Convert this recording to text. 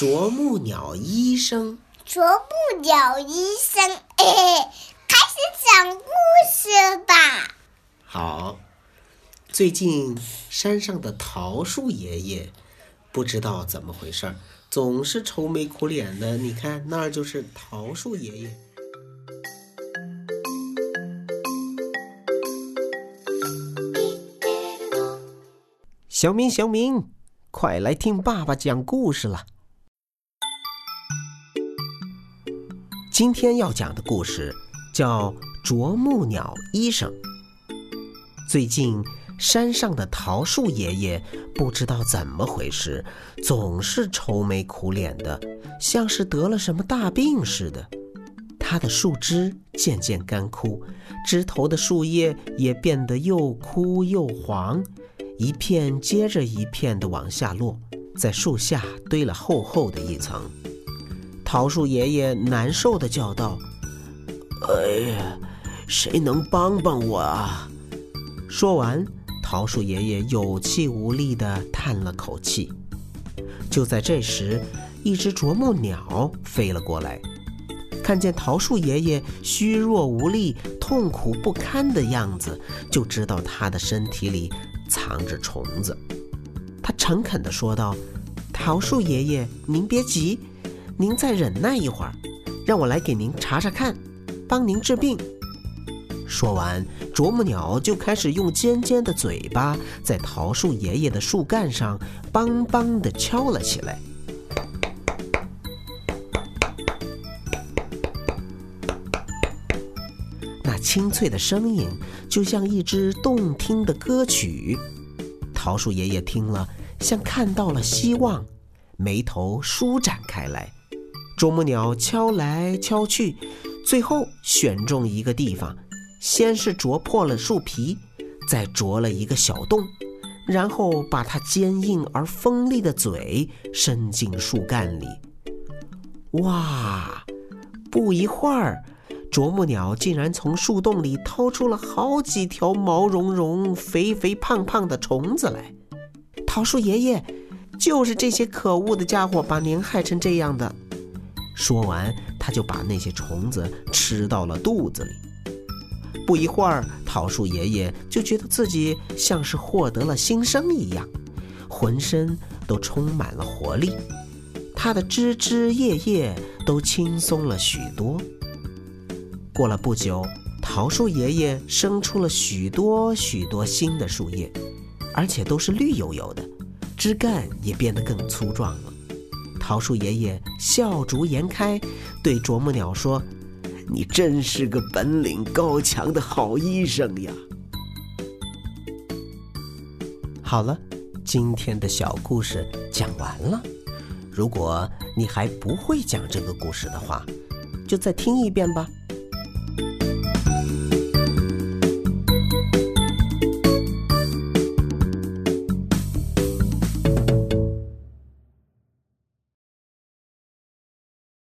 啄木鸟医生，啄木鸟医生，哎，开始讲故事吧。好，最近山上的桃树爷爷不知道怎么回事儿，总是愁眉苦脸的。你看，那儿就是桃树爷爷。小明，小明，快来听爸爸讲故事了。今天要讲的故事叫《啄木鸟医生》。最近山上的桃树爷爷不知道怎么回事，总是愁眉苦脸的，像是得了什么大病似的。他的树枝渐渐干枯，枝头的树叶也变得又枯又黄，一片接着一片的往下落，在树下堆了厚厚的一层。桃树爷爷难受的叫道：“哎呀，谁能帮帮我啊？”说完，桃树爷爷有气无力的叹了口气。就在这时，一只啄木鸟飞了过来，看见桃树爷爷虚弱无力、痛苦不堪的样子，就知道他的身体里藏着虫子。他诚恳地说道：“桃树爷爷，您别急。”您再忍耐一会儿，让我来给您查查看，帮您治病。说完，啄木鸟就开始用尖尖的嘴巴在桃树爷爷的树干上梆梆地敲了起来。那清脆的声音就像一支动听的歌曲。桃树爷爷听了，像看到了希望，眉头舒展开来。啄木鸟敲来敲去，最后选中一个地方，先是啄破了树皮，再啄了一个小洞，然后把它坚硬而锋利的嘴伸进树干里。哇！不一会儿，啄木鸟竟然从树洞里掏出了好几条毛茸茸、肥肥胖胖的虫子来。桃树爷爷，就是这些可恶的家伙把您害成这样的。说完，他就把那些虫子吃到了肚子里。不一会儿，桃树爷爷就觉得自己像是获得了新生一样，浑身都充满了活力，他的枝枝叶叶都轻松了许多。过了不久，桃树爷爷生出了许多许多新的树叶，而且都是绿油油的，枝干也变得更粗壮了。桃树爷爷笑逐颜开，对啄木鸟说：“你真是个本领高强的好医生呀！”好了，今天的小故事讲完了。如果你还不会讲这个故事的话，就再听一遍吧。